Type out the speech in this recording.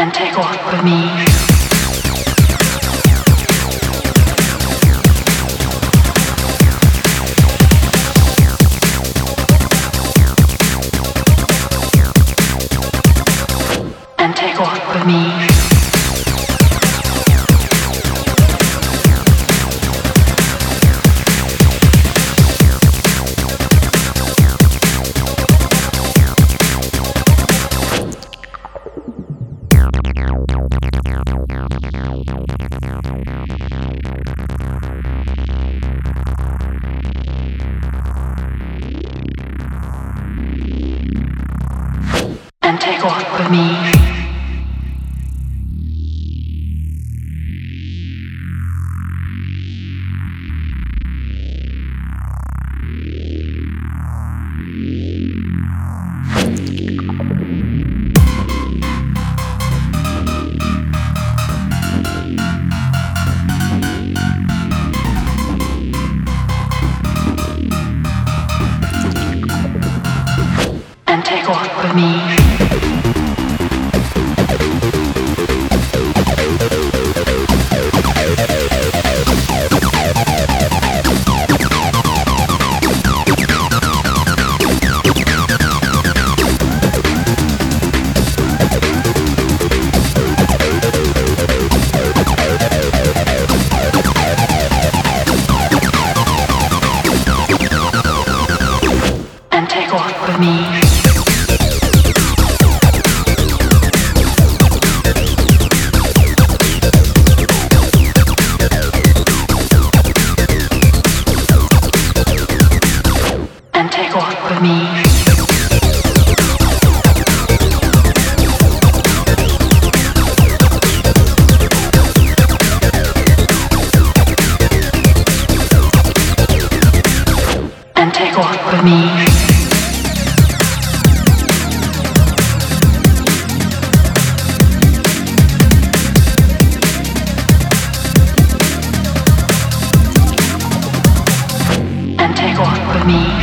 and take off with me. Me. Take walk with me. Take walk with me. Take walk with me. Me.